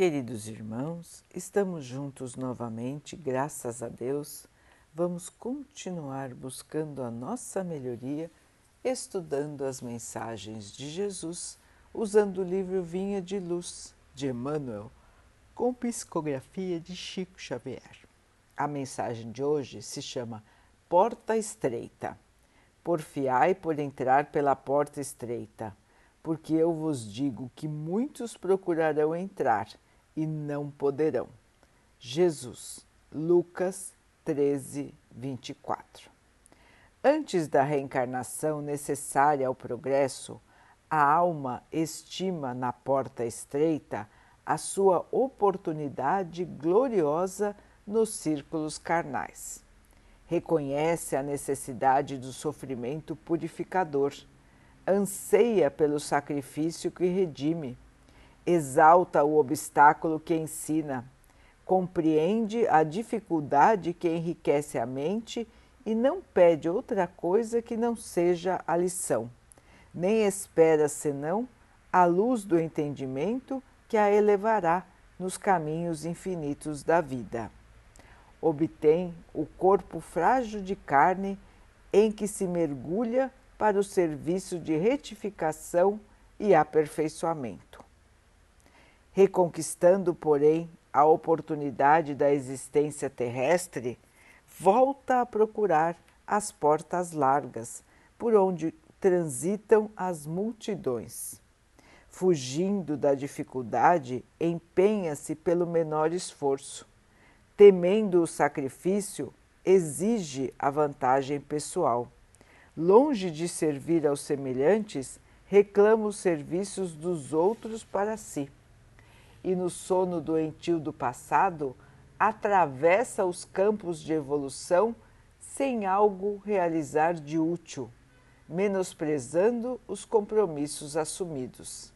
Queridos irmãos, estamos juntos novamente, graças a Deus. Vamos continuar buscando a nossa melhoria, estudando as mensagens de Jesus, usando o livro Vinha de Luz de Emmanuel, com psicografia de Chico Xavier. A mensagem de hoje se chama Porta Estreita. Porfiai por entrar pela porta estreita, porque eu vos digo que muitos procurarão entrar e não poderão. Jesus, Lucas 13, 24. Antes da reencarnação necessária ao progresso, a alma estima na porta estreita a sua oportunidade gloriosa nos círculos carnais. Reconhece a necessidade do sofrimento purificador, anseia pelo sacrifício que redime exalta o obstáculo que ensina, compreende a dificuldade que enriquece a mente e não pede outra coisa que não seja a lição, nem espera senão a luz do entendimento que a elevará nos caminhos infinitos da vida. Obtém o corpo frágil de carne em que se mergulha para o serviço de retificação e aperfeiçoamento reconquistando, porém, a oportunidade da existência terrestre, volta a procurar as portas largas por onde transitam as multidões. Fugindo da dificuldade, empenha-se pelo menor esforço. Temendo o sacrifício, exige a vantagem pessoal. Longe de servir aos semelhantes, reclama os serviços dos outros para si e no sono doentio do passado, atravessa os campos de evolução sem algo realizar de útil, menosprezando os compromissos assumidos.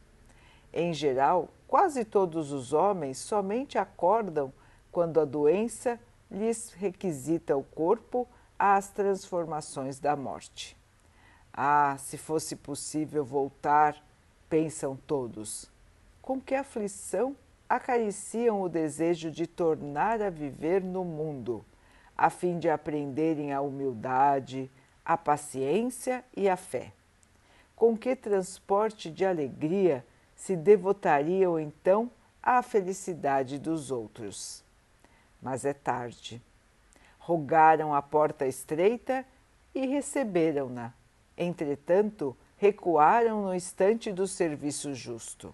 Em geral, quase todos os homens somente acordam quando a doença lhes requisita o corpo às transformações da morte. Ah, se fosse possível voltar, pensam todos com que aflição acariciam o desejo de tornar a viver no mundo, a fim de aprenderem a humildade, a paciência e a fé. Com que transporte de alegria se devotariam então à felicidade dos outros? Mas é tarde. Rogaram a porta estreita e receberam-na. Entretanto, recuaram no instante do serviço justo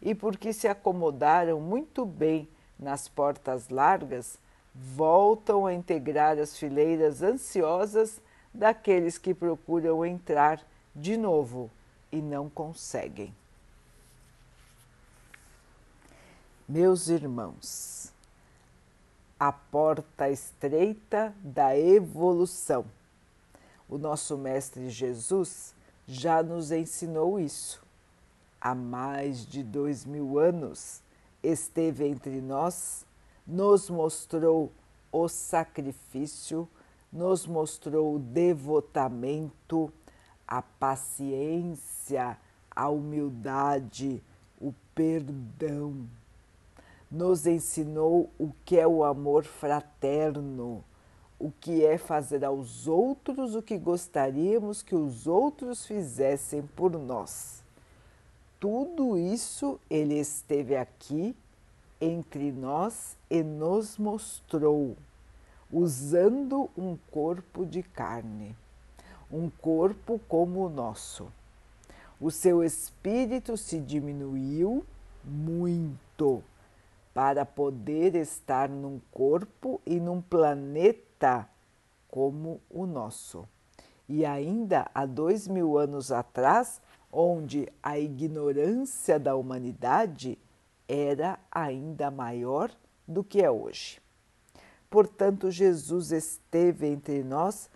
e porque se acomodaram muito bem nas portas largas, voltam a integrar as fileiras ansiosas daqueles que procuram entrar de novo e não conseguem. Meus irmãos, a porta estreita da evolução. O nosso Mestre Jesus já nos ensinou isso há mais de dois mil anos esteve entre nós, nos mostrou o sacrifício, nos mostrou o devotamento, a paciência, a humildade, o perdão. Nos ensinou o que é o amor fraterno, o que é fazer aos outros o que gostaríamos que os outros fizessem por nós tudo isso ele esteve aqui entre nós e nos mostrou, usando um corpo de carne, um corpo como o nosso. O seu espírito se diminuiu muito para poder estar num corpo e num planeta como o nosso. E ainda há dois mil anos atrás, onde a ignorância da humanidade era ainda maior do que é hoje. Portanto, Jesus esteve entre nós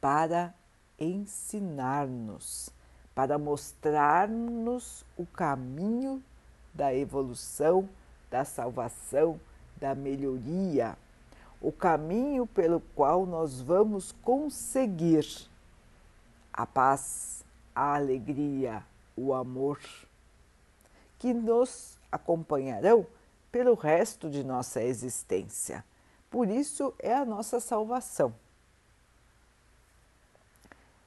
para ensinar-nos, para mostrar-nos o caminho da evolução, da salvação, da melhoria, o caminho pelo qual nós vamos conseguir a paz, a alegria, o amor, que nos acompanharão pelo resto de nossa existência. Por isso é a nossa salvação.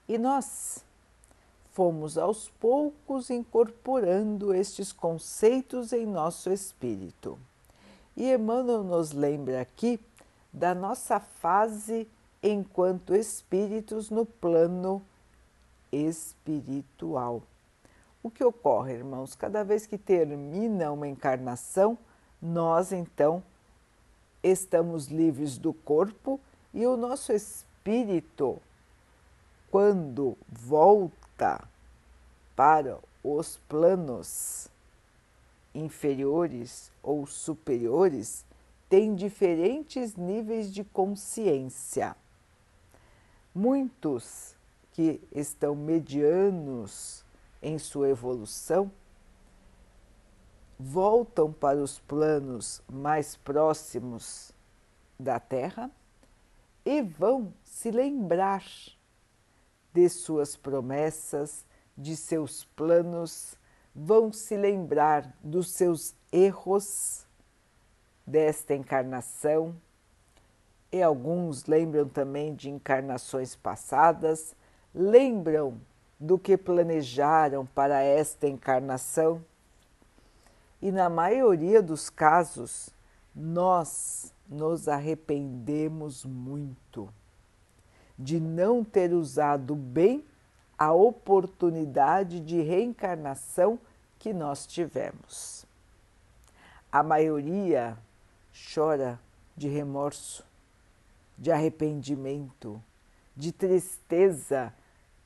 E nós fomos aos poucos incorporando estes conceitos em nosso espírito. E Emmanuel nos lembra aqui da nossa fase enquanto espíritos no plano espiritual. O que ocorre, irmãos? Cada vez que termina uma encarnação, nós então estamos livres do corpo e o nosso espírito, quando volta para os planos inferiores ou superiores, tem diferentes níveis de consciência. Muitos que estão medianos em sua evolução voltam para os planos mais próximos da Terra e vão se lembrar de suas promessas, de seus planos, vão se lembrar dos seus erros desta encarnação. E alguns lembram também de encarnações passadas, lembram do que planejaram para esta encarnação e, na maioria dos casos, nós nos arrependemos muito de não ter usado bem a oportunidade de reencarnação que nós tivemos. A maioria chora de remorso, de arrependimento, de tristeza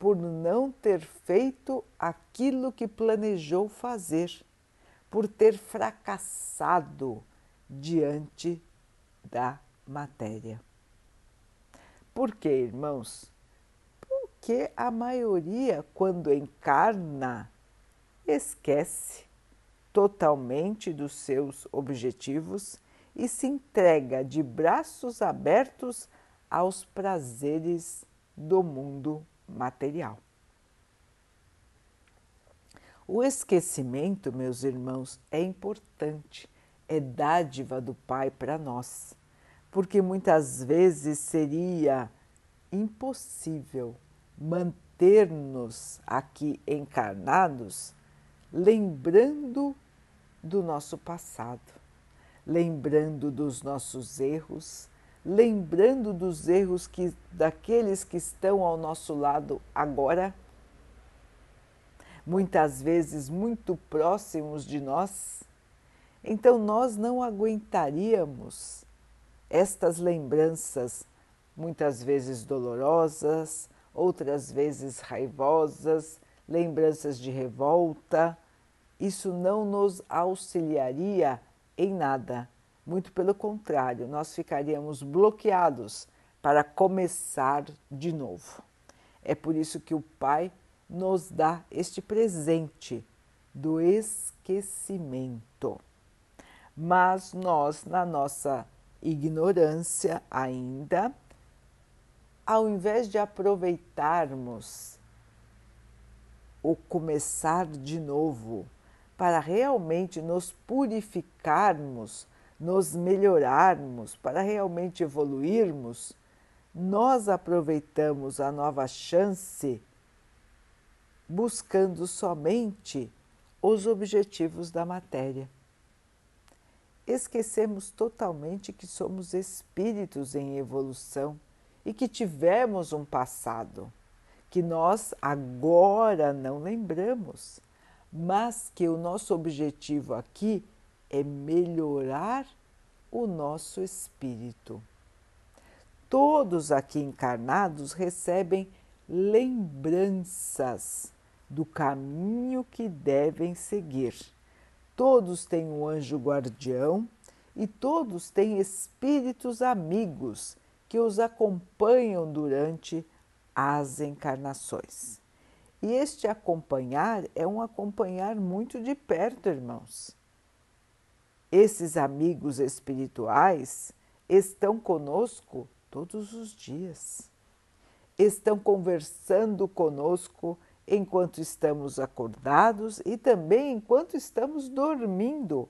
por não ter feito aquilo que planejou fazer por ter fracassado diante da matéria. Por quê, irmãos? Porque a maioria, quando encarna, esquece totalmente dos seus objetivos e se entrega de braços abertos aos prazeres do mundo material. O esquecimento, meus irmãos, é importante, é dádiva do Pai para nós, porque muitas vezes seria impossível manter-nos aqui encarnados lembrando do nosso passado, lembrando dos nossos erros, lembrando dos erros que daqueles que estão ao nosso lado agora muitas vezes muito próximos de nós, então nós não aguentaríamos estas lembranças, muitas vezes dolorosas, outras vezes raivosas, lembranças de revolta. Isso não nos auxiliaria em nada. Muito pelo contrário, nós ficaríamos bloqueados para começar de novo. É por isso que o Pai nos dá este presente do esquecimento. Mas nós, na nossa ignorância ainda, ao invés de aproveitarmos o começar de novo para realmente nos purificarmos, nos melhorarmos, para realmente evoluirmos, nós aproveitamos a nova chance buscando somente os objetivos da matéria. Esquecemos totalmente que somos espíritos em evolução e que tivemos um passado que nós agora não lembramos, mas que o nosso objetivo aqui é melhorar o nosso espírito. Todos aqui encarnados recebem lembranças do caminho que devem seguir. Todos têm um anjo guardião e todos têm espíritos amigos que os acompanham durante as encarnações. E este acompanhar é um acompanhar muito de perto, irmãos. Esses amigos espirituais estão conosco todos os dias. Estão conversando conosco enquanto estamos acordados e também enquanto estamos dormindo,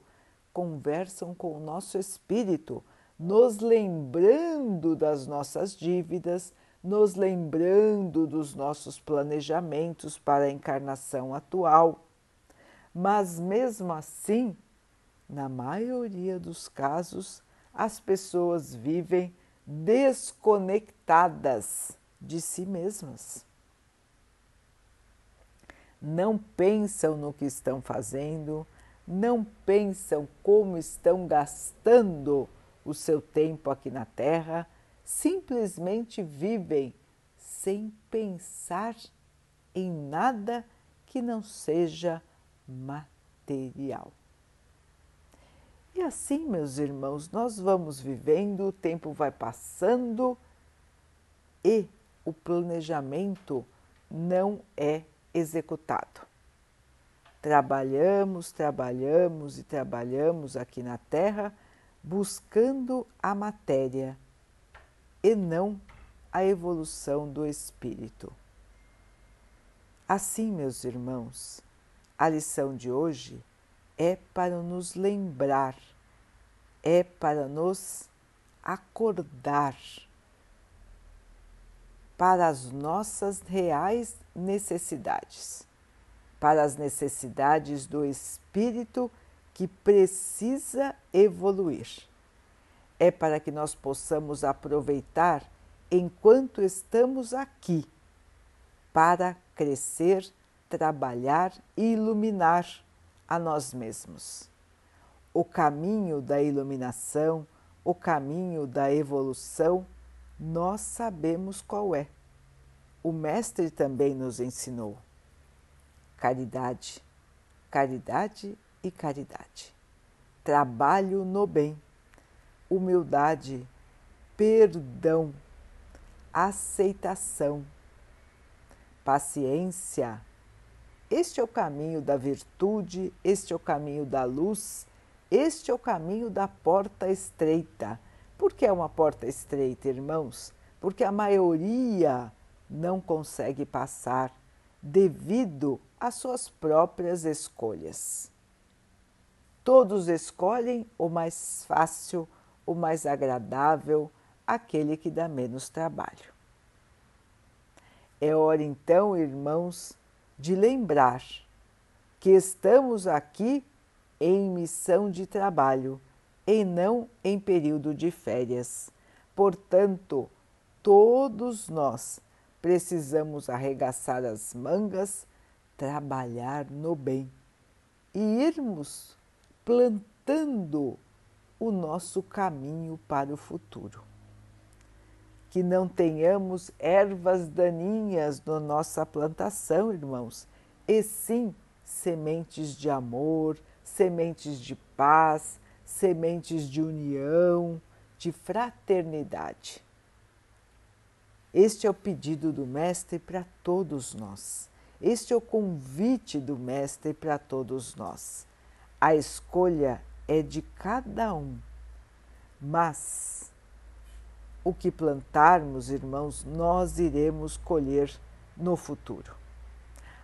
conversam com o nosso espírito, nos lembrando das nossas dívidas, nos lembrando dos nossos planejamentos para a encarnação atual. Mas mesmo assim, na maioria dos casos, as pessoas vivem desconectadas de si mesmas. Não pensam no que estão fazendo, não pensam como estão gastando o seu tempo aqui na Terra, simplesmente vivem sem pensar em nada que não seja material. E assim, meus irmãos, nós vamos vivendo, o tempo vai passando e o planejamento não é executado. Trabalhamos, trabalhamos e trabalhamos aqui na Terra buscando a matéria e não a evolução do espírito. Assim, meus irmãos, a lição de hoje é para nos lembrar, é para nos acordar para as nossas reais necessidades, para as necessidades do espírito que precisa evoluir. É para que nós possamos aproveitar enquanto estamos aqui para crescer, trabalhar e iluminar a nós mesmos. O caminho da iluminação, o caminho da evolução, nós sabemos qual é. O Mestre também nos ensinou. Caridade, caridade e caridade. Trabalho no bem, humildade, perdão, aceitação, paciência. Este é o caminho da virtude, este é o caminho da luz, este é o caminho da porta estreita. Por que é uma porta estreita, irmãos? Porque a maioria não consegue passar devido às suas próprias escolhas. Todos escolhem o mais fácil, o mais agradável, aquele que dá menos trabalho. É hora então, irmãos, de lembrar que estamos aqui em missão de trabalho e não em período de férias. Portanto, todos nós precisamos arregaçar as mangas, trabalhar no bem e irmos plantando o nosso caminho para o futuro. Que não tenhamos ervas daninhas na nossa plantação, irmãos, e sim sementes de amor, sementes de paz, sementes de união, de fraternidade. Este é o pedido do Mestre para todos nós. Este é o convite do Mestre para todos nós. A escolha é de cada um, mas o que plantarmos, irmãos, nós iremos colher no futuro.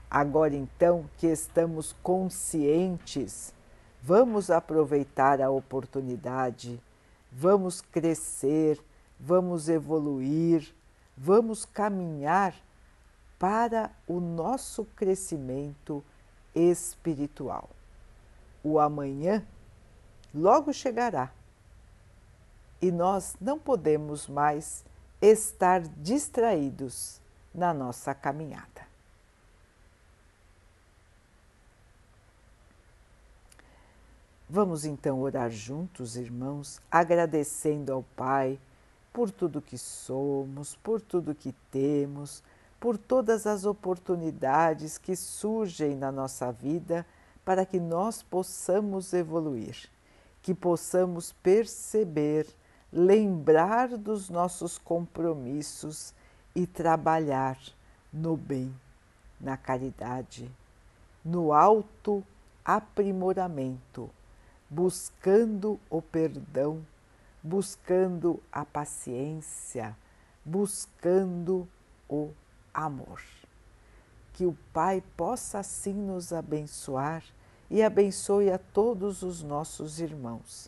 Agora, então, que estamos conscientes, vamos aproveitar a oportunidade, vamos crescer, vamos evoluir, vamos caminhar para o nosso crescimento espiritual o amanhã logo chegará e nós não podemos mais estar distraídos na nossa caminhada. Vamos então orar juntos, irmãos, agradecendo ao Pai por tudo que somos, por tudo que temos, por todas as oportunidades que surgem na nossa vida para que nós possamos evoluir, que possamos perceber, lembrar dos nossos compromissos e trabalhar no bem, na caridade, no alto aprimoramento, buscando o perdão, buscando a paciência, buscando o amor que o Pai possa assim nos abençoar e abençoe a todos os nossos irmãos.